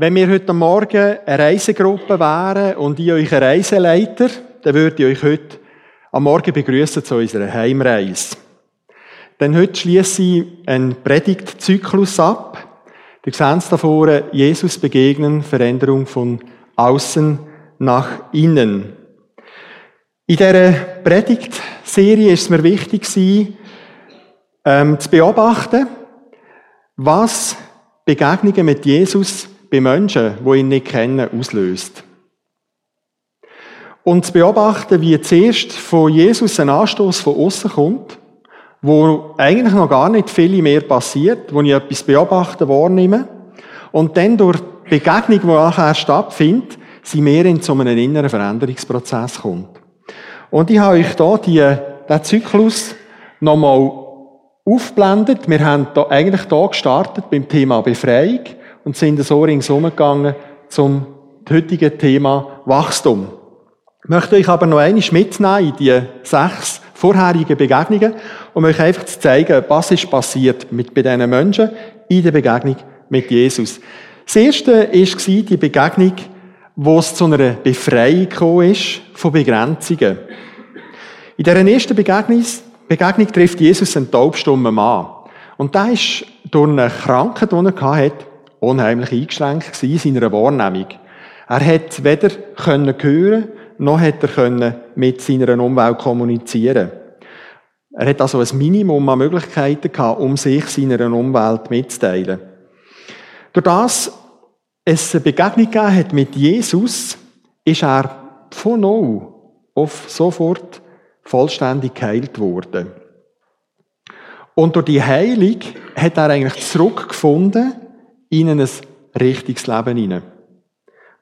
Wenn wir heute Morgen eine Reisegruppe wären und ich euch ein Reiseleiter, dann würde ich euch heute am Morgen begrüßen zu unserer Heimreise. Denn heute schließe ich einen Predigtzyklus ab. Ihr seht es da vorne, Jesus begegnen, Veränderung von außen nach innen. In dieser Predigtserie ist es mir wichtig ähm, zu beobachten, was Begegnungen mit Jesus bei Menschen, die ihn nicht kennen, auslöst. Und zu beobachten, wie zuerst von Jesus ein Anstoß von außen kommt, wo eigentlich noch gar nicht viel mehr passiert, wo ich etwas beobachte, wahrnehme, und dann durch die Begegnung, die nachher stattfindet, sie mehr in so einen inneren Veränderungsprozess kommt. Und ich habe euch hier die, den Zyklus nochmal aufblendet. Wir haben da eigentlich da gestartet beim Thema Befreiung und sind so ringsum gegangen zum heutigen Thema Wachstum. Ich möchte euch aber noch einmal mitnehmen in die sechs vorherigen Begegnungen, um euch einfach zu zeigen, was ist passiert mit diesen Menschen in der Begegnung mit Jesus. Das erste war die Begegnung, wo es zu einer Befreiung gekommen ist von Begrenzungen. In dieser ersten Begegnung, Begegnung trifft Jesus einen taubstummen Mann. Und der ist durch eine Krankheit, die er hatte, unheimlich eingeschränkt in seiner Wahrnehmung. Er hat weder können hören, noch hat er können mit seiner Umwelt kommunizieren. Er hat also ein Minimum an Möglichkeiten gehabt, um sich seiner Umwelt mitzuteilen. Durch das es eine Begegnung gegeben hat mit Jesus, ist er von null auf sofort vollständig geheilt worden. Und durch die Heilung hat er eigentlich zurückgefunden in ein richtiges Leben hinein.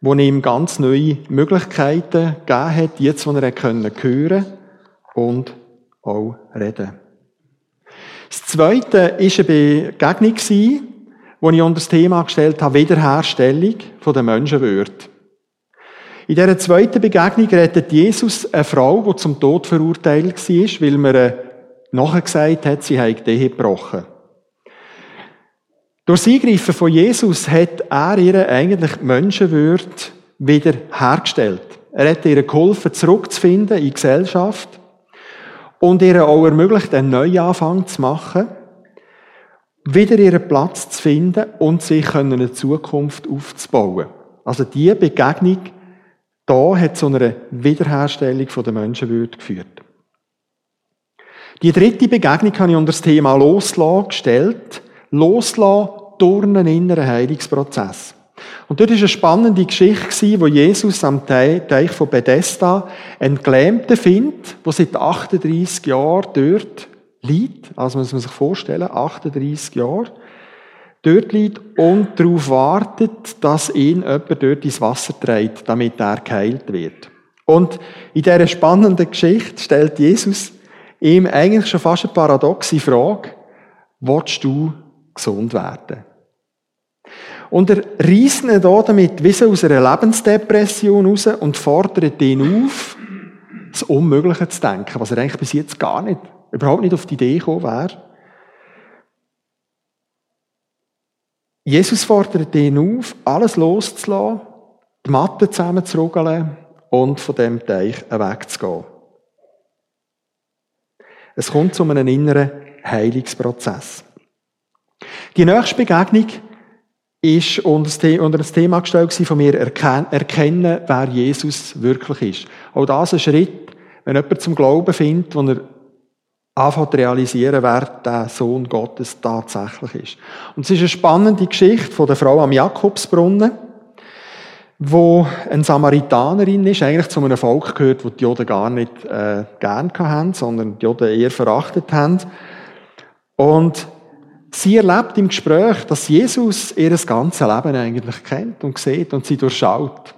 Wo ihm ganz neue Möglichkeiten gegeben hat, jetzt, wo er hören und auch reden. Das zweite war eine Begegnung, die ich unter das Thema gestellt habe, Wiederherstellung der Menschenwürde. In dieser zweiten Begegnung rettet Jesus eine Frau, die zum Tod verurteilt war, weil man nachher gesagt hat, sie habe die Ehe gebrochen. Durch das Eingreifen von Jesus hat er ihr eigentlich die Menschenwürde wieder hergestellt. Er hat ihr geholfen, zurückzufinden in die Gesellschaft und ihr auch ermöglicht, einen Neuanfang zu machen, wieder ihren Platz zu finden und sich eine Zukunft aufzubauen. Also die Begegnung da hat zu einer Wiederherstellung der Menschenwürde geführt. Die dritte Begegnung habe ich unter das Thema Loslassen gestellt. Loslassen durch einen inneren Heilungsprozess. Und dort war eine spannende Geschichte, wo Jesus am Teich von Bethesda einen Gelähmten findet, der seit 38 Jahren dort liegt. Also muss man sich vorstellen, 38 Jahre dort liegt und darauf wartet, dass ihn jemand dort ins Wasser trägt, damit er geheilt wird. Und in dieser spannenden Geschichte stellt Jesus ihm eigentlich schon fast eine paradoxe Frage, willst du gesund werden? Und er reißt ihn da damit wie aus einer Lebensdepression raus und fordert ihn auf, das Unmögliche zu denken, was er eigentlich bis jetzt gar nicht, überhaupt nicht auf die Idee gekommen wäre. Jesus fordert ihn auf, alles loszulassen, die Matte zusammenzurugeln und von dem Teich wegzugehen. Es kommt zu einem inneren Heilungsprozess. Die nächste Begegnung ist unter das Thema gestellt von mir, erkennen, wer Jesus wirklich ist. Auch das ein Schritt, wenn jemand zum Glauben findet, wo er anfängt zu realisieren, wer der Sohn Gottes tatsächlich ist. Und es ist eine spannende Geschichte von der Frau am Jakobsbrunnen, wo eine Samaritanerin ist, eigentlich zu einem Volk gehört, wo die Juden gar nicht äh, gern haben, sondern die Juden eher verachtet haben. Und sie erlebt im Gespräch, dass Jesus ihr ganzes Leben eigentlich kennt und sieht und sie durchschaut.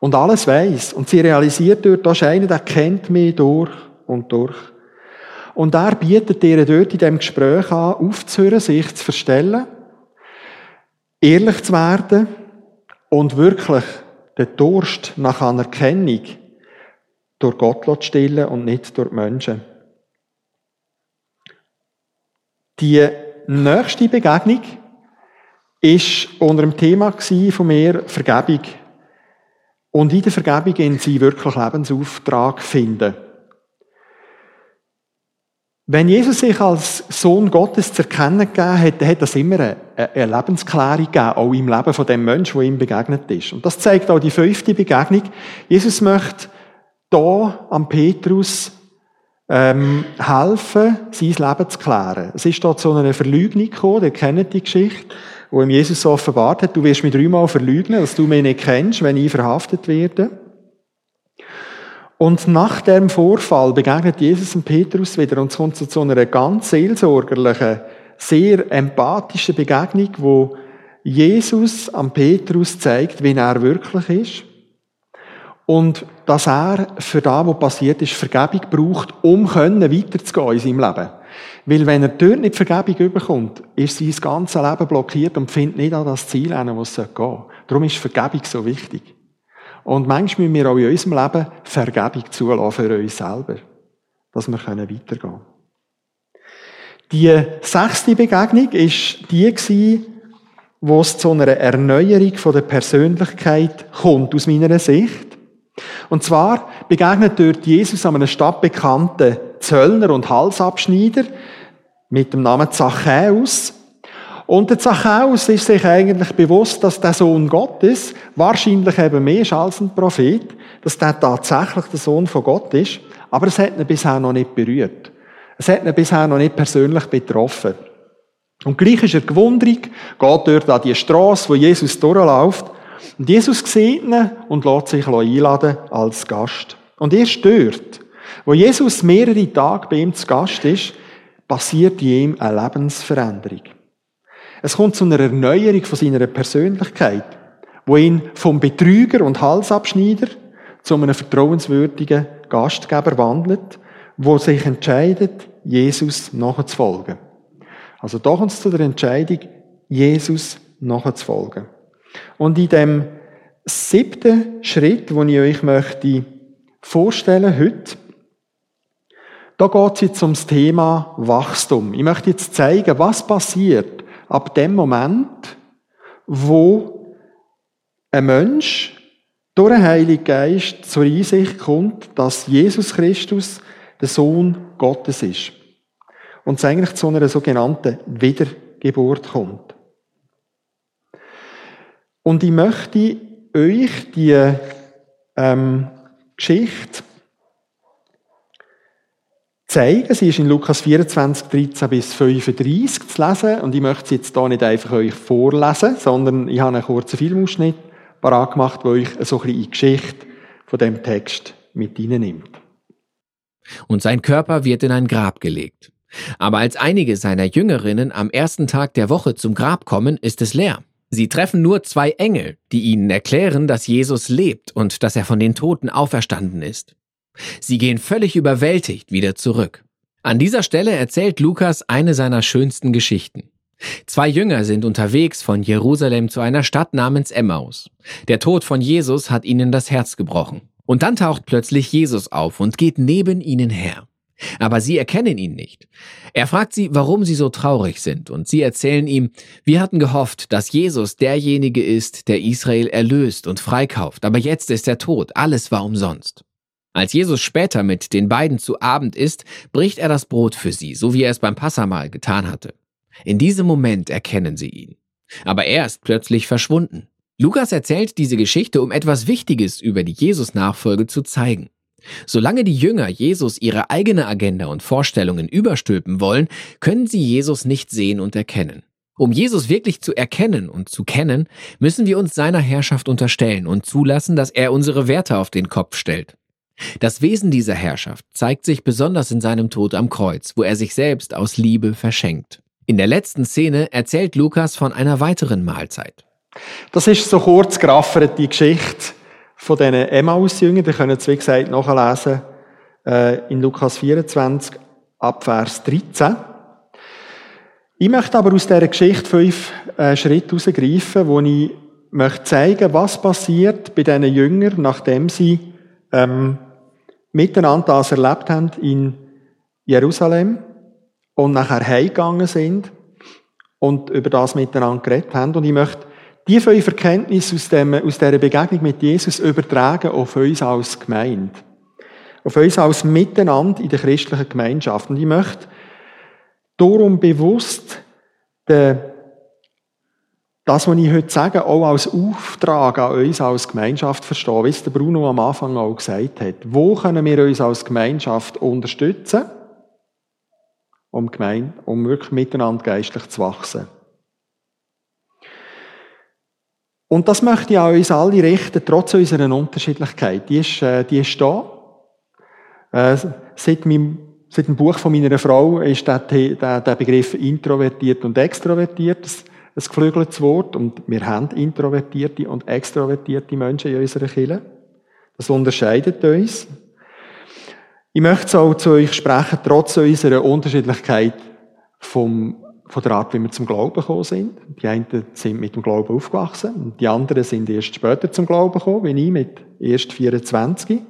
Und alles weiß. Und sie realisiert dort, da einer, der kennt mich durch und durch. Und er bietet ihr dort in diesem Gespräch an, aufzuhören, sich zu verstellen, ehrlich zu werden und wirklich den Durst nach Anerkennung durch Gott zu stillen und nicht durch die Menschen. Die nächste Begegnung ist unter dem Thema von mir Vergebung. Und in der Vergebung in sie wirklich Lebensauftrag finden. Wenn Jesus sich als Sohn Gottes zu erkennen gegeben hat, dann hat das immer eine, eine Lebensklärung gegeben, auch im Leben von dem Menschen, der ihm begegnet ist. Und das zeigt auch die fünfte Begegnung. Jesus möchte da am Petrus ähm, helfen, sein Leben zu klären. Es ist da zu einer Verleugnung gekommen, ihr kennt die Geschichte, wo ihm Jesus so offenbart hat, du wirst mich dreimal verleugnen, dass du mich nicht kennst, wenn ich verhaftet werde. Und nach dem Vorfall begegnet Jesus und Petrus wieder und es kommt zu einer ganz seelsorgerlichen, sehr empathischen Begegnung, wo Jesus am Petrus zeigt, wie er wirklich ist. Und dass er für das, was passiert ist, Vergebung braucht, um weiterzugehen in seinem Leben. Weil wenn er dort nicht Vergebung überkommt, ist sein ganzes Leben blockiert und findet nicht an das Ziel hin, wo es gehen soll. Darum ist Vergebung so wichtig. Und manchmal müssen wir auch in unserem Leben Vergebung zulassen für uns selber, dass wir weitergehen können. Die sechste Begegnung ist die wo es zu einer Erneuerung der Persönlichkeit kommt, aus meiner Sicht. Und zwar begegnet dort Jesus einem stadtbekannten Zöllner und Halsabschneider mit dem Namen Zachäus. Und der Zachäus ist sich eigentlich bewusst, dass der Sohn Gottes wahrscheinlich eben mehr ist als ein Prophet, dass der tatsächlich der Sohn von Gott ist, aber es hat ihn bisher noch nicht berührt. Es hat ihn bisher noch nicht persönlich betroffen. Und gleich ist er gewundrig, geht dort an die Straße, wo Jesus durchläuft, und Jesus sieht ihn und lässt sich einladen als Gast. Und erst dort, wo Jesus mehrere Tage bei ihm zu Gast ist, passiert ihm eine Lebensveränderung. Es kommt zu einer Erneuerung von seiner Persönlichkeit, wo ihn vom Betrüger und Halsabschneider zu einem vertrauenswürdigen Gastgeber wandelt, wo sich entscheidet, Jesus nachzufolgen. Also kommt es zu der Entscheidung, Jesus nachzufolgen. Und in dem siebten Schritt, den ich euch möchte vorstellen heute, da geht es jetzt ums Thema Wachstum. Ich möchte jetzt zeigen, was passiert, ab dem Moment, wo ein Mensch durch den Heiligen Geist zur Einsicht kommt, dass Jesus Christus der Sohn Gottes ist. Und es eigentlich zu einer sogenannten Wiedergeburt kommt. Und ich möchte euch die ähm, Geschichte zeigen. Sie ist in Lukas 24, 13 bis 35 zu lesen. Und ich möchte sie jetzt hier nicht einfach euch vorlesen, sondern ich habe einen kurzen Filmausschnitt parat gemacht, der euch so ein bisschen in die Geschichte von dem Text mit nimmt. Und sein Körper wird in ein Grab gelegt. Aber als einige seiner Jüngerinnen am ersten Tag der Woche zum Grab kommen, ist es leer. Sie treffen nur zwei Engel, die ihnen erklären, dass Jesus lebt und dass er von den Toten auferstanden ist. Sie gehen völlig überwältigt wieder zurück. An dieser Stelle erzählt Lukas eine seiner schönsten Geschichten. Zwei Jünger sind unterwegs von Jerusalem zu einer Stadt namens Emmaus. Der Tod von Jesus hat ihnen das Herz gebrochen. Und dann taucht plötzlich Jesus auf und geht neben ihnen her. Aber sie erkennen ihn nicht. Er fragt sie, warum sie so traurig sind, und sie erzählen ihm, wir hatten gehofft, dass Jesus derjenige ist, der Israel erlöst und freikauft, aber jetzt ist er tot, alles war umsonst. Als Jesus später mit den beiden zu Abend isst, bricht er das Brot für sie, so wie er es beim Passamal getan hatte. In diesem Moment erkennen sie ihn. Aber er ist plötzlich verschwunden. Lukas erzählt diese Geschichte, um etwas Wichtiges über die Jesus-Nachfolge zu zeigen. Solange die Jünger Jesus ihre eigene Agenda und Vorstellungen überstülpen wollen, können sie Jesus nicht sehen und erkennen. Um Jesus wirklich zu erkennen und zu kennen, müssen wir uns seiner Herrschaft unterstellen und zulassen, dass er unsere Werte auf den Kopf stellt. Das Wesen dieser Herrschaft zeigt sich besonders in seinem Tod am Kreuz, wo er sich selbst aus Liebe verschenkt. In der letzten Szene erzählt Lukas von einer weiteren Mahlzeit. Das ist so kurz geraffert die Geschichte von diesen Emmaus-Jüngern. Die können es, wie gesagt, nachlesen äh, in Lukas 24 ab Vers 13. Ich möchte aber aus dieser Geschichte fünf äh, Schritte herausgreifen, wo ich möchte zeigen, was passiert bei diesen Jüngern, nachdem sie ähm, miteinander das erlebt haben in Jerusalem und nachher heimgegangen sind und über das miteinander geredet haben. Und ich möchte die fünf Erkenntnisse aus, dem, aus dieser Begegnung mit Jesus übertragen auf uns als Gemeinde. Auf uns als Miteinander in der christlichen Gemeinschaft. Und ich möchte darum bewusst den, das, was ich heute sage, auch als Auftrag an uns als Gemeinschaft verstehen, wie es der Bruno am Anfang auch gesagt hat. Wo können wir uns als Gemeinschaft unterstützen, um, Gemeinde, um wirklich miteinander geistlich zu wachsen? Und das möchte ich an uns alle richten, trotz unserer Unterschiedlichkeit. Die ist, äh, die ist da. Äh, seit, meinem, seit dem Buch von meiner Frau ist der, der, der Begriff introvertiert und extrovertiert ein, ein geflügeltes Wort. Und wir haben introvertierte und extrovertierte Menschen in unserer Kirche. Das unterscheidet uns. Ich möchte so zu euch sprechen, trotz unserer Unterschiedlichkeit vom von der Art, wie wir zum Glauben gekommen sind. Die einen sind mit dem Glauben aufgewachsen und die anderen sind erst später zum Glauben gekommen, wie ich mit erst 24.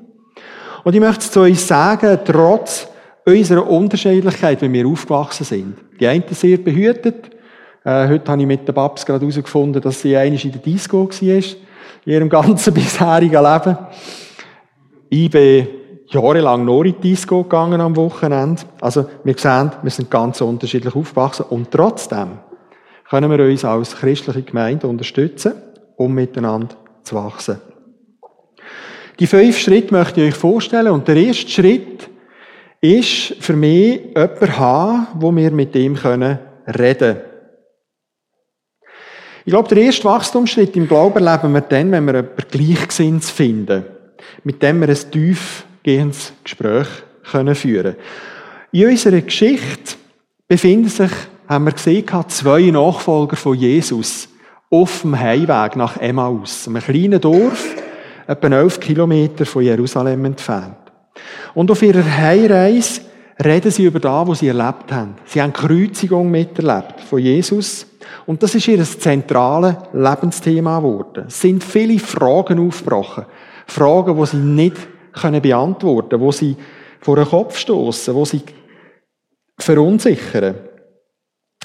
Und ich möchte zu euch sagen, trotz unserer Unterschiedlichkeit, wie wir aufgewachsen sind. Die einen sehr behütet. Äh, heute habe ich mit den Babs gerade herausgefunden, dass sie eigentlich in der Disco war, in ihrem ganzen bisherigen Leben. Ich bin jahrelang nur in die Disco gegangen am Wochenende. Also, wir sehen, wir sind ganz unterschiedlich aufgewachsen und trotzdem können wir uns als christliche Gemeinde unterstützen, um miteinander zu wachsen. Die fünf Schritte möchte ich euch vorstellen und der erste Schritt ist für mich jemanden haben, wo wir mit ihm können reden Ich glaube, der erste Wachstumsschritt im Glauben erleben wir dann, wenn wir jemanden Gleichgesinns finden, mit dem wir ein tief gehendes Gespräch können führen In unserer Geschichte befinden sich, haben wir gesehen, zwei Nachfolger von Jesus auf dem Heimweg nach Emmaus, einem kleinen Dorf, etwa elf Kilometer von Jerusalem entfernt. Und auf ihrer Heimreise reden sie über das, was sie erlebt haben. Sie haben die Kreuzigung miterlebt von Jesus. Und das ist ihr zentrales Lebensthema geworden. Es sind viele Fragen aufgebrochen. Fragen, die sie nicht können beantworten wo sie vor den Kopf stoßen, wo sie verunsichern.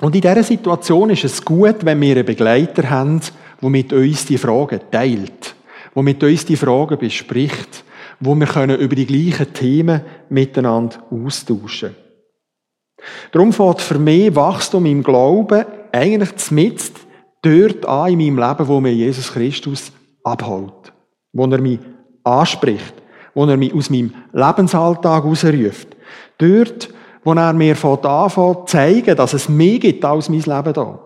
Und in dieser Situation ist es gut, wenn wir einen Begleiter haben, der mit uns die Fragen teilt, der mit uns die Fragen bespricht, wo wir können über die gleichen Themen miteinander austauschen Darum fängt für mich Wachstum im Glauben eigentlich zumindest dort an in meinem Leben, wo mir Jesus Christus abholt, wo er mich anspricht, wo er mich aus meinem Lebensalltag herausruft. Dort, wo er mir von anfängt zu zeigen, dass es mehr gibt als mein Leben da.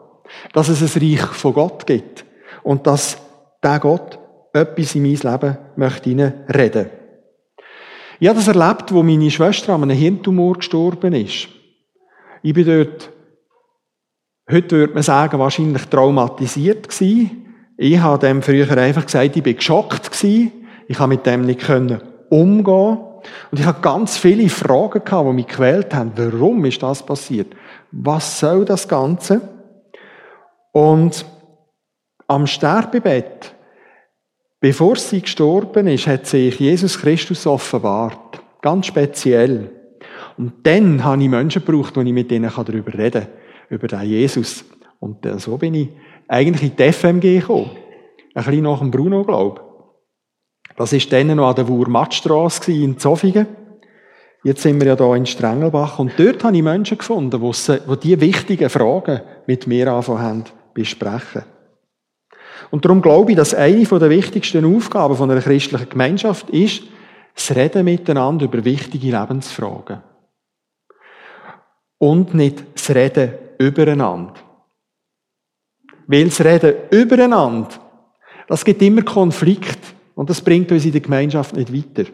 Dass es ein Reich von Gott gibt. Und dass der Gott etwas in mein Leben möchte reden. Ich habe das erlebt, wo meine Schwester an einem Hirntumor gestorben ist. Ich bin dort, heute würde man sagen, wahrscheinlich traumatisiert gewesen. Ich habe dem früher einfach gesagt, ich bin geschockt gewesen. Ich habe mit dem nicht können umgehen. Und ich habe ganz viele Fragen gehabt, die mich quält haben. Warum ist das passiert? Was soll das Ganze? Und am Sterbebett, bevor sie gestorben ist, hat sich Jesus Christus offenbart. Ganz speziell. Und dann habe ich Menschen gebraucht, wo ich mit denen darüber reden kann. Über den Jesus. Und so bin ich eigentlich in die FMG gekommen. Ein bisschen nach dem Bruno, glaube ich. Das war dann noch an der Wurmattstrasse in Zofingen. Jetzt sind wir ja hier in Strengelbach. Und dort habe ich Menschen gefunden, die diese wichtigen Fragen mit mir anfangen haben besprechen. Und darum glaube ich, dass eine der wichtigsten Aufgaben von einer christlichen Gemeinschaft ist, das Reden miteinander über wichtige Lebensfragen. Und nicht das Reden übereinander. Weil das Reden übereinander, das gibt immer Konflikt. Und das bringt uns in der Gemeinschaft nicht weiter.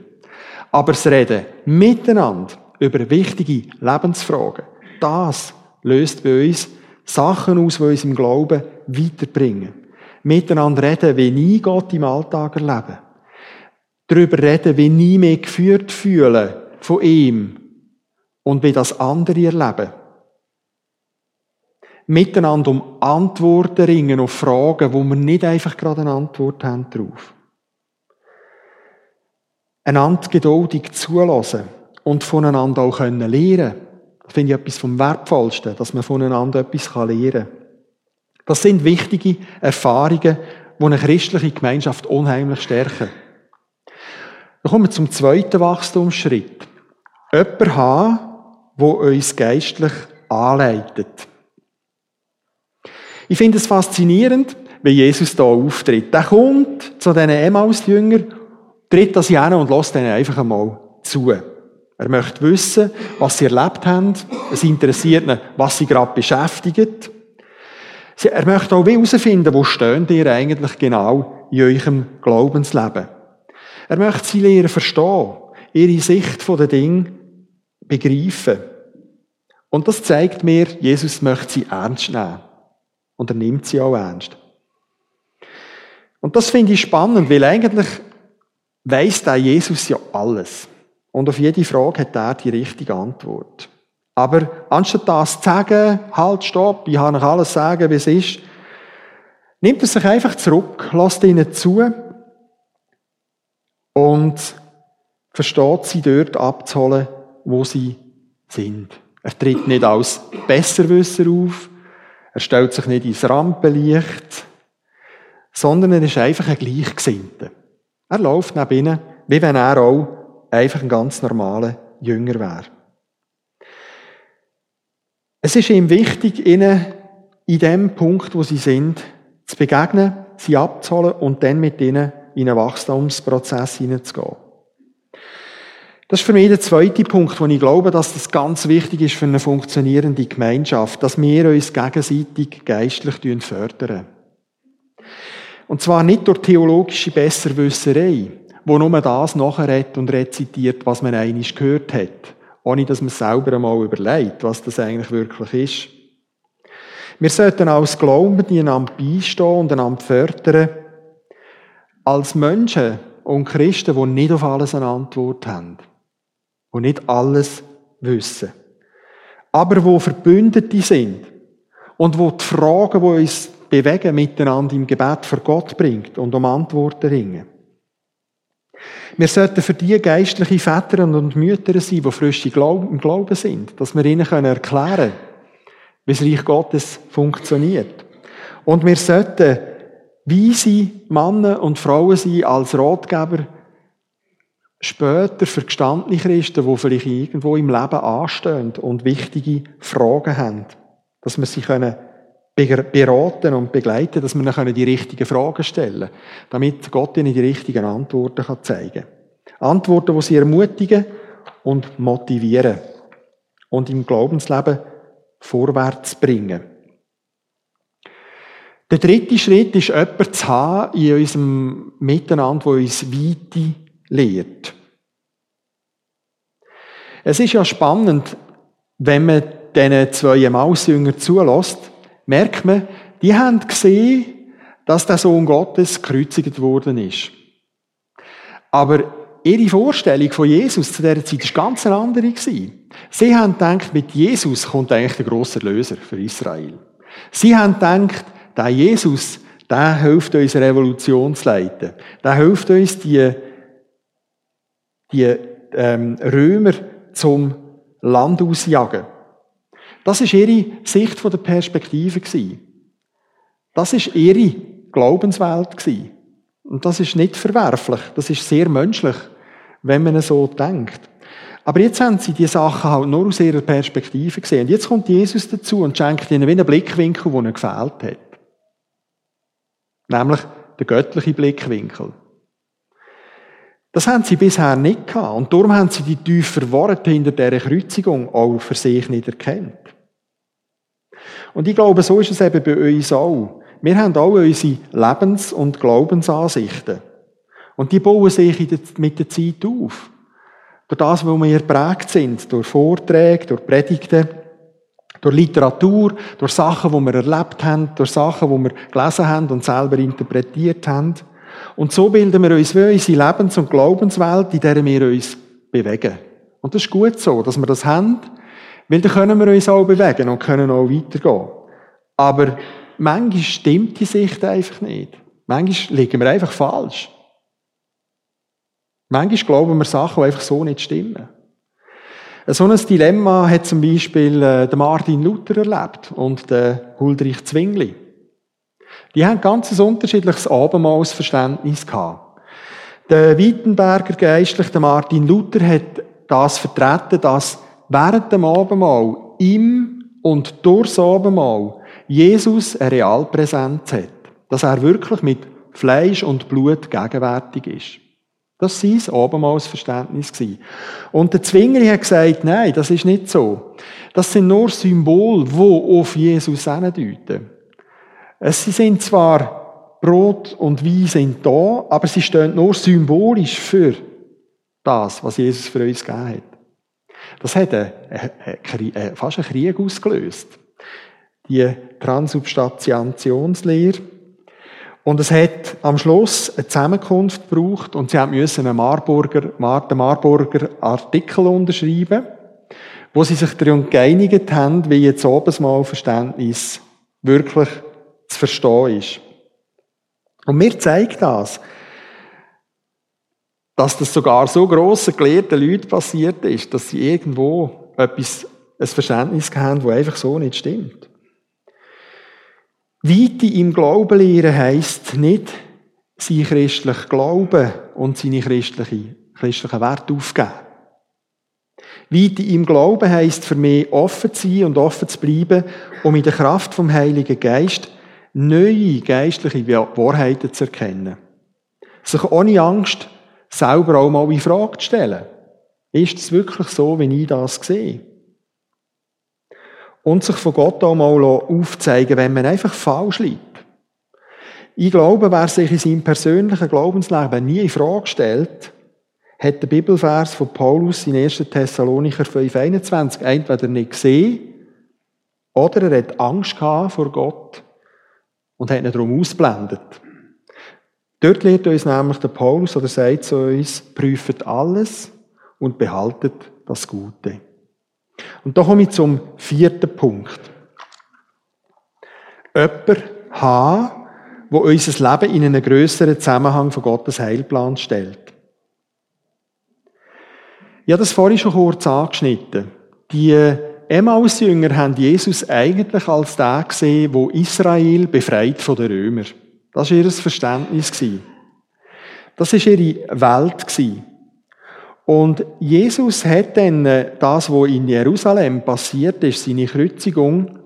Aber das Reden miteinander über wichtige Lebensfragen, das löst bei uns Sachen aus, die uns im Glauben weiterbringen. Miteinander reden, wie ich Gott im Alltag erlebe. Darüber reden, wie ich mich geführt fühle von ihm und wie das andere erleben. Miteinander um Antworten ringen auf Fragen, wo wir nicht einfach gerade eine Antwort haben drauf einander geduldig zulassen und voneinander auch lernen können. Das finde ich etwas vom Wertvollsten, dass man voneinander etwas lernen kann. Das sind wichtige Erfahrungen, die eine christliche Gemeinschaft unheimlich stärken. Dann kommen wir zum zweiten Wachstumsschritt. Jemand haben, der uns geistlich anleitet. Ich finde es faszinierend, wie Jesus da auftritt. Der kommt zu diesen Emmaus-Jüngern, tritt das hin und lässt ihnen einfach einmal zu. Er möchte wissen, was sie erlebt haben. Es interessiert ihn, was sie gerade beschäftigt. Er möchte auch herausfinden, wo stehen ihr eigentlich genau in eurem Glaubensleben. Er möchte sie lernen verstehen, ihre Sicht von den Dingen begreifen. Und das zeigt mir, Jesus möchte sie ernst nehmen. Und er nimmt sie auch ernst. Und das finde ich spannend, weil eigentlich weiss der Jesus ja alles. Und auf jede Frage hat er die richtige Antwort. Aber anstatt das zu sagen, halt, stopp, ich habe euch alles sagen, wie es ist, nimmt er sich einfach zurück, lässt ihnen zu und versteht sie dort abzuholen, wo sie sind. Er tritt nicht als Besserwisser auf, er stellt sich nicht ins Rampenlicht, sondern er ist einfach ein Gleichgesinnter. Er läuft neben ihnen, wie wenn er auch einfach ein ganz normaler Jünger wäre. Es ist ihm wichtig, ihnen in dem Punkt, wo sie sind, zu begegnen, sie abzuholen und dann mit ihnen in einen Wachstumsprozess hineinzugehen. Das ist für mich der zweite Punkt, wo ich glaube, dass das ganz wichtig ist für eine funktionierende Gemeinschaft, dass wir uns gegenseitig geistlich fördern. Und zwar nicht durch theologische Besserwisserei, wo nur das nachredet und rezitiert, was man eigentlich gehört hat, ohne dass man selber einmal überlegt, was das eigentlich wirklich ist. Wir sollten als Glaubende einander beistehen und einander fördern, als Menschen und Christen, die nicht auf alles eine Antwort haben, die nicht alles wissen, aber wo Verbündete sind und wo die Fragen, die uns bewegen, miteinander im Gebet vor Gott bringt und um Antworten ringen. Wir sollten für die geistliche Väter und Mütter sein, die frisch im Glauben sind, dass wir ihnen erklären können, wie das Reich Gottes funktioniert. Und wir sollten weise Männer und Frauen sein als Ratgeber später für gestandene Christen, die vielleicht irgendwo im Leben anstehen und wichtige Fragen haben, dass wir sie können beraten und begleiten, dass wir ihnen die richtigen Fragen stellen können, damit Gott ihnen die richtigen Antworten zeigen kann. Antworten, die sie ermutigen und motivieren und im Glaubensleben vorwärts bringen. Der dritte Schritt ist, jemanden zu haben in unserem Miteinander, der uns Weite lehrt. Es ist ja spannend, wenn man diesen zwei Mausjüngern zulässt, merkt man, die haben gesehen, dass der Sohn Gottes gekreuzigt worden ist. Aber ihre Vorstellung von Jesus zu dieser Zeit war ganz eine andere. Sie haben gedacht, mit Jesus kommt eigentlich der grosse Löser für Israel. Sie haben gedacht, der Jesus, der hilft uns, Revolution zu leiten. Der hilft uns, die, die ähm, Römer zum Land ausjagen. Das ist ihre Sicht von der Perspektive Das ist ihre Glaubenswelt Und das ist nicht verwerflich. Das ist sehr menschlich, wenn man so denkt. Aber jetzt haben sie die Sachen halt nur aus ihrer Perspektive gesehen. Und jetzt kommt Jesus dazu und schenkt ihnen wie einen Blickwinkel, der ihnen gefehlt hat. Nämlich der göttliche Blickwinkel. Das haben sie bisher nicht gehabt. Und darum haben sie die tiefen Worte hinter dieser Kreuzigung auch für sich nicht erkannt. Und ich glaube, so ist es eben bei uns auch. Wir haben alle unsere Lebens- und Glaubensansichten. Und die bauen sich mit der Zeit auf. Durch das, wo wir geprägt sind, durch Vorträge, durch Predigten, durch Literatur, durch Sachen, die wir erlebt haben, durch Sachen, die wir gelesen haben und selber interpretiert haben. Und so bilden wir uns wie unsere Lebens- und Glaubenswelt, in der wir uns bewegen. Und das ist gut so, dass wir das haben, weil dann können wir uns auch bewegen und können auch weitergehen. Aber manchmal stimmt die Sicht einfach nicht. Manchmal liegen wir einfach falsch. Manchmal glauben wir Sachen, die einfach so nicht stimmen. So ein Dilemma hat zum Beispiel äh, der Martin Luther erlebt und der Huldrych Zwingli. Die haben ganz ein unterschiedliches Abendmahlsverständnis gehabt. Der Wittenberger Geistliche Martin Luther hat das vertreten, dass während dem Abendmahl, im und durchs Abendmahl, Jesus eine Realpräsenz hat. Dass er wirklich mit Fleisch und Blut gegenwärtig ist. Das war sein Abendmahlsverständnis. Und der Zwingli hat gesagt, nein, das ist nicht so. Das sind nur Symbole, die auf Jesus hindeuten. Es sind zwar Brot und Wein sind da, aber sie stehen nur symbolisch für das, was Jesus für uns gegeben hat. Das hat eine, eine, eine, fast einen Krieg ausgelöst. Die Transubstantiationslehre. Und es hat am Schluss eine Zusammenkunft gebraucht und sie müssen einen Marburger, den Marburger Artikel unterschreiben, wo sie sich darum geeinigt haben, wie jetzt oben mal Verständnis wirklich zu verstehen ist. Und mir zeigt das, dass das sogar so grossen gelehrten Leuten passiert ist, dass sie irgendwo etwas, ein Verständnis haben, das einfach so nicht stimmt. Weite im Glauben lehren heisst nicht, sein christlich Glauben und seine christliche, christlichen Werte aufgeben. Weite im Glauben heisst für mich, offen zu sein und offen zu bleiben, um in der Kraft vom Heiligen Geist neue geistliche Wahrheiten zu erkennen. Sich ohne Angst selber auch mal in Frage zu stellen. Ist es wirklich so, wie ich das sehe? Und sich von Gott auch mal aufzeigen, wenn man einfach falsch liegt. Ich glaube, wer sich in seinem persönlichen Glaubensleben nie in Frage stellt, hat den Bibelvers von Paulus in 1. Thessalonicher 5,21 entweder nicht gesehen oder er hat Angst vor Gott und hat ihn darum ausblendet. Dort lehrt uns nämlich der Paulus oder sagt zu uns, prüft alles und behaltet das Gute. Und da komme ich zum vierten Punkt. Jemand haben, wo unser Leben in einen grösseren Zusammenhang von Gottes Heilplan stellt. Ich habe das vorhin schon kurz angeschnitten. Die Emmaus-Jünger haben Jesus eigentlich als der gesehen, wo Israel befreit von den Römern. Das war ihr Verständnis. Das war ihre Welt. Und Jesus hat dann äh, das, was in Jerusalem passiert ist, seine Kreuzigung,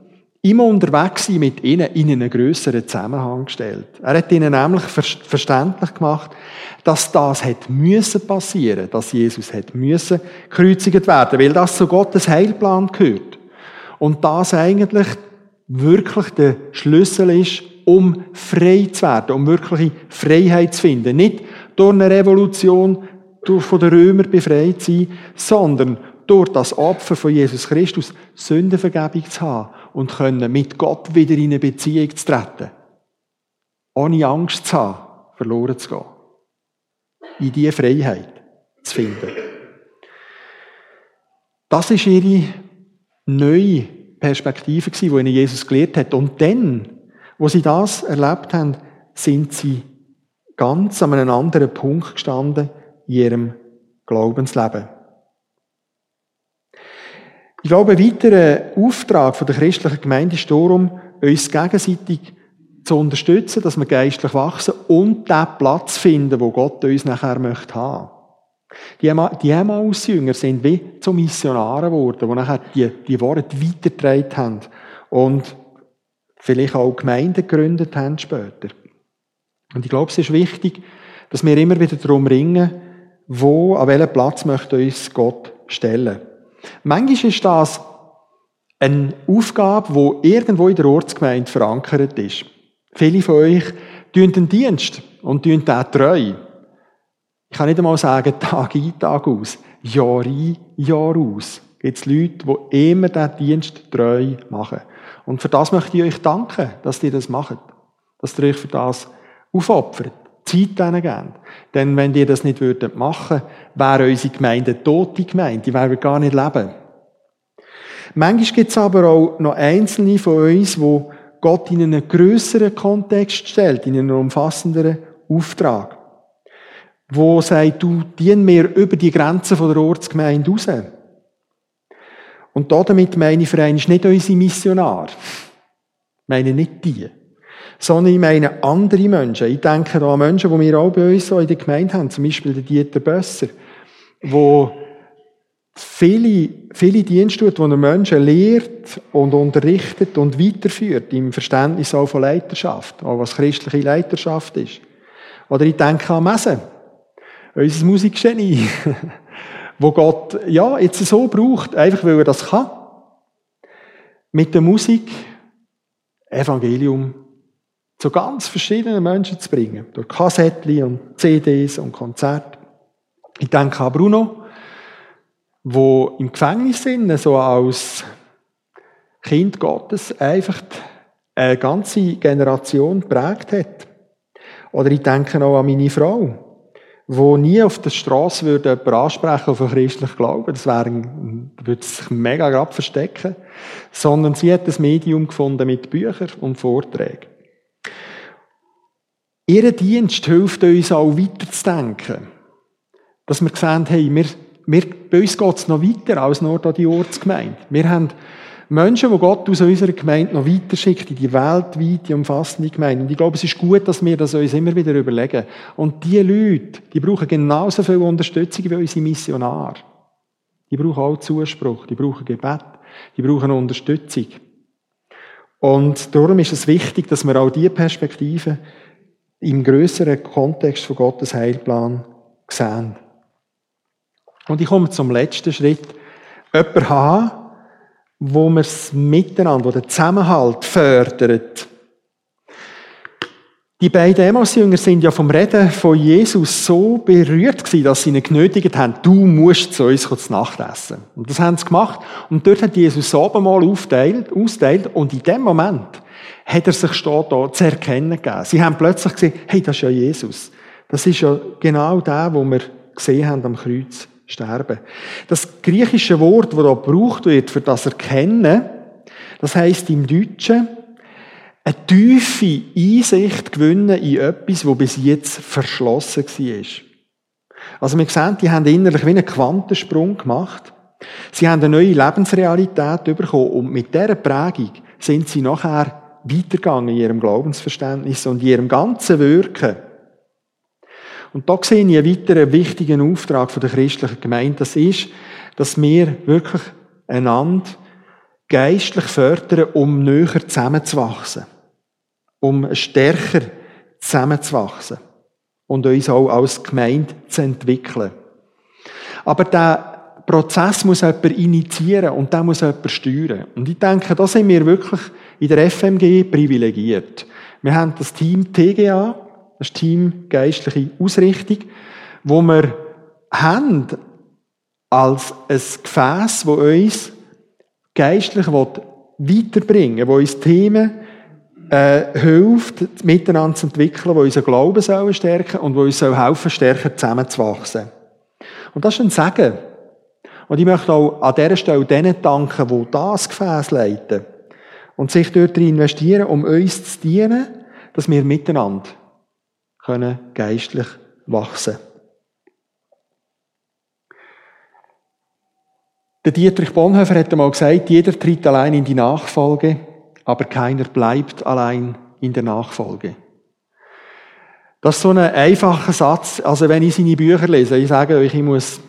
immer unterwegs mit ihnen in einen grösseren Zusammenhang gestellt. Er hat ihnen nämlich verständlich gemacht, dass das hat müssen passieren, dass Jesus hat müssen gekreuzigt werden, weil das zu Gottes Heilplan gehört. Und das eigentlich wirklich der Schlüssel ist, um frei zu werden, um wirkliche Freiheit zu finden. Nicht durch eine Revolution von den Römern befreit zu sein, sondern durch das Opfer von Jesus Christus Sündenvergebung zu haben und können mit Gott wieder in eine Beziehung zu treten. Ohne Angst zu haben, verloren zu gehen. In diese Freiheit zu finden. Das ist ihre neue Perspektive, die ihnen Jesus gelehrt hat. Und dann wo sie das erlebt haben, sind sie ganz an einem anderen Punkt gestanden in ihrem Glaubensleben. Ich glaube, ein weiterer Auftrag der christlichen Gemeinde ist darum, uns gegenseitig zu unterstützen, dass wir geistlich wachsen und den Platz finden, wo Gott uns nachher möchte haben. Die Emmaus-Jünger sind wie zu Missionaren geworden, die nachher die, die Worte weitergetragen haben und vielleicht auch Gemeinden gegründet haben später. Und ich glaube, es ist wichtig, dass wir immer wieder darum ringen, wo, an welchen Platz möchte uns Gott stellen. Manchmal ist das eine Aufgabe, die irgendwo in der Ortsgemeinde verankert ist. Viele von euch tun den Dienst und tun den treu. Ich kann nicht einmal sagen, Tag ein, Tag aus, Jahr ein, Jahr aus. Gibt es Leute, die immer diesen Dienst treu machen. Und für das möchte ich euch danken, dass ihr das macht. Dass ihr euch für das aufopfert. Zeit denen gebt. Denn wenn ihr das nicht würdet machen, wäre unsere Gemeinde tote Gemeinde. Die wäre gar nicht leben. Manchmal gibt es aber auch noch Einzelne von uns, wo Gott in einen grösseren Kontext stellt, in einen umfassenderen Auftrag. Wo sagt, du dien mir über die Grenzen der Ortsgemeinde raus. Und damit meine ich für nicht unsere Missionar. Ich meine nicht die. sondern ich meine andere Menschen. Ich denke da an Menschen, die wir auch bei uns in der Gemeinde haben, zum Beispiel der Dieter Bösser, wo viele, viele Dienste tut, wo er Menschen lehrt und unterrichtet und weiterführt im Verständnis auch von Leiterschaft, auch was christliche Leiterschaft ist. Oder ich denke an Mesen, unser Musikgenie, wo Gott ja jetzt so braucht, einfach weil er das kann. Mit der Musik Evangelium zu ganz verschiedenen Menschen zu bringen. Durch Kassettchen und CDs und Konzerte. Ich denke an Bruno, wo im Gefängnis sind, so als Kind Gottes einfach eine ganze Generation geprägt hat. Oder ich denke auch an meine Frau, wo nie auf der Straße würde jemand ansprechen auf einen christlichen Glauben. Das wäre, würde sich mega grad verstecken. Sondern sie hat ein Medium gefunden mit Büchern und Vorträgen. Ihr Dienst hilft uns auch weiterzudenken. Dass wir sehen, hey, wir wir, bei uns geht es noch weiter als nur da die Ortsgemeinde. Wir haben Menschen, die Gott aus unserer Gemeinde noch weiter schickt, in die weltweite, umfassende Gemeinde. Und ich glaube, es ist gut, dass wir das uns immer wieder überlegen. Und diese Leute, die brauchen genauso viel Unterstützung wie unsere Missionare. Die brauchen auch Zuspruch, die brauchen Gebet, die brauchen Unterstützung. Und darum ist es wichtig, dass wir auch diese Perspektive im größeren Kontext von Gottes Heilplan sehen. Und ich komme zum letzten Schritt. Jemand haben, wo man es miteinander, wo der Zusammenhalt fördert. Die beiden Emmaus-Jünger sind ja vom Reden von Jesus so berührt gewesen, dass sie ihn genötigt haben, du musst zu uns zu Nacht essen. Und das haben sie gemacht. Und dort hat Jesus das Abendmahl aufteilt, austeilt. Und in dem Moment hat er sich da zu erkennen gegeben. Sie haben plötzlich gesehen, hey, das ist ja Jesus. Das ist ja genau der, wo wir gesehen haben am Kreuz sterben. Das griechische Wort, das hier gebraucht wird für das Erkennen, das heißt im Deutschen, eine tiefe Einsicht gewinnen in etwas, das bis jetzt verschlossen war. Also wir sehen, die haben innerlich wie einen Quantensprung gemacht. Sie haben eine neue Lebensrealität bekommen und mit dieser Prägung sind sie nachher weitergegangen in ihrem Glaubensverständnis und in ihrem ganzen Wirken. Und da sehe ich einen weiteren wichtigen Auftrag der christlichen Gemeinde. Das ist, dass wir wirklich einander geistlich fördern, um näher zusammenzuwachsen. Um stärker zusammenzuwachsen. Und uns auch als Gemeinde zu entwickeln. Aber der Prozess muss jemand initiieren und der muss jemand steuern. Und ich denke, da sind wir wirklich in der FMG privilegiert. Wir haben das Team TGA, das Team geistliche Ausrichtung, wo wir haben als ein Gefäß, wo uns geistlich weiterbringen will, wo uns Themen äh, hilft, miteinander zu entwickeln, wo unseren Glauben sollen stärken und wo uns helfen, stärker zusammenzuwachsen. Und das ist ein Segen. Und ich möchte auch an dieser Stelle denen danken, die das Gefäß leiten und sich dort investieren, um uns zu dienen, dass wir miteinander können geistlich wachsen. Der Dietrich Bonhoeffer hat einmal gesagt, jeder tritt allein in die Nachfolge, aber keiner bleibt allein in der Nachfolge. Das ist so ein einfacher Satz. Also wenn ich seine Bücher lese, ich sage euch, ich muss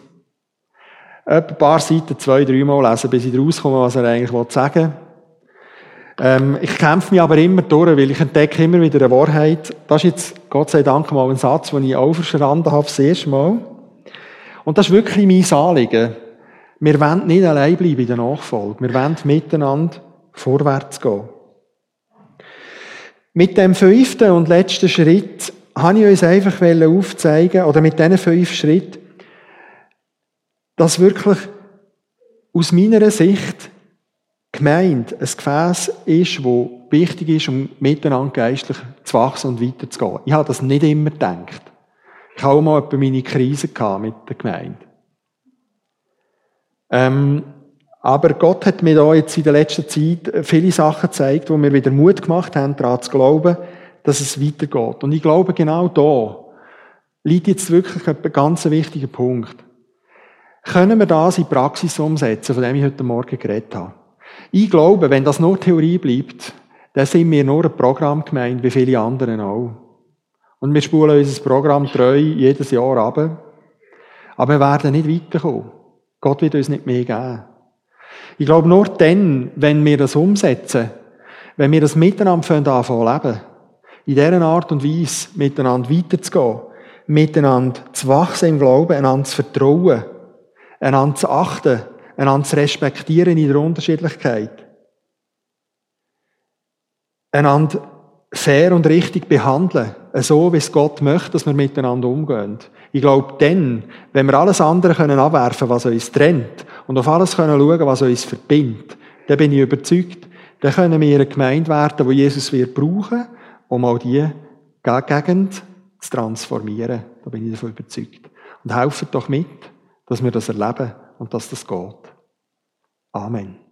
ein paar Seiten zwei, dreimal lesen, bis ich rauskomme, was er eigentlich sagen will. Ähm, ich kämpfe mich aber immer durch, weil ich entdecke immer wieder eine Wahrheit. Das ist jetzt, Gott sei Dank, mal ein Satz, den ich auch verstanden habe, das erste Mal. Und das ist wirklich mein Anliegen. Wir wollen nicht allein bleiben in der Nachfolge. Wir wollen miteinander vorwärts gehen. Mit dem fünften und letzten Schritt habe ich uns einfach aufzeigen, oder mit diesen fünf Schritten, dass wirklich aus meiner Sicht Gemeinde ein Gefäß ist, das wichtig ist, um miteinander geistlich zu wachsen und weiterzugehen. Ich habe das nicht immer gedacht. Ich habe auch mal meine Krise mit der Gemeinde. Ähm, aber Gott hat mir da jetzt in der letzten Zeit viele Sachen gezeigt, wo mir wieder Mut gemacht haben, daran zu glauben, dass es weitergeht. Und ich glaube, genau da liegt jetzt wirklich ein ganz wichtiger Punkt. Können wir das in Praxis umsetzen, von dem ich heute Morgen geredet habe? Ich glaube, wenn das nur Theorie bleibt, dann sind wir nur ein Programm gemeint, wie viele anderen auch. Und wir spulen unser Programm treu jedes Jahr ab. Aber wir werden nicht weiterkommen. Gott wird uns nicht mehr geben. Ich glaube, nur dann, wenn wir das umsetzen, wenn wir das miteinander anfangen leben, in dieser Art und Weise miteinander weiterzugehen, miteinander zu wachsen im Glauben, einander zu vertrauen, einander zu achten, einander zu respektieren in der Unterschiedlichkeit, einander fair und richtig behandeln, so wie es Gott möchte, dass wir miteinander umgehen. Ich glaube, dann, wenn wir alles andere können abwerfen, was uns trennt, und auf alles können schauen, was uns verbindet, dann bin ich überzeugt, dann können wir eine Gemeinde werden, wo Jesus wird brauchen, um all diese Gegend zu transformieren. Da bin ich davon überzeugt. Und helfen doch mit, dass wir das erleben und dass das geht. Amen.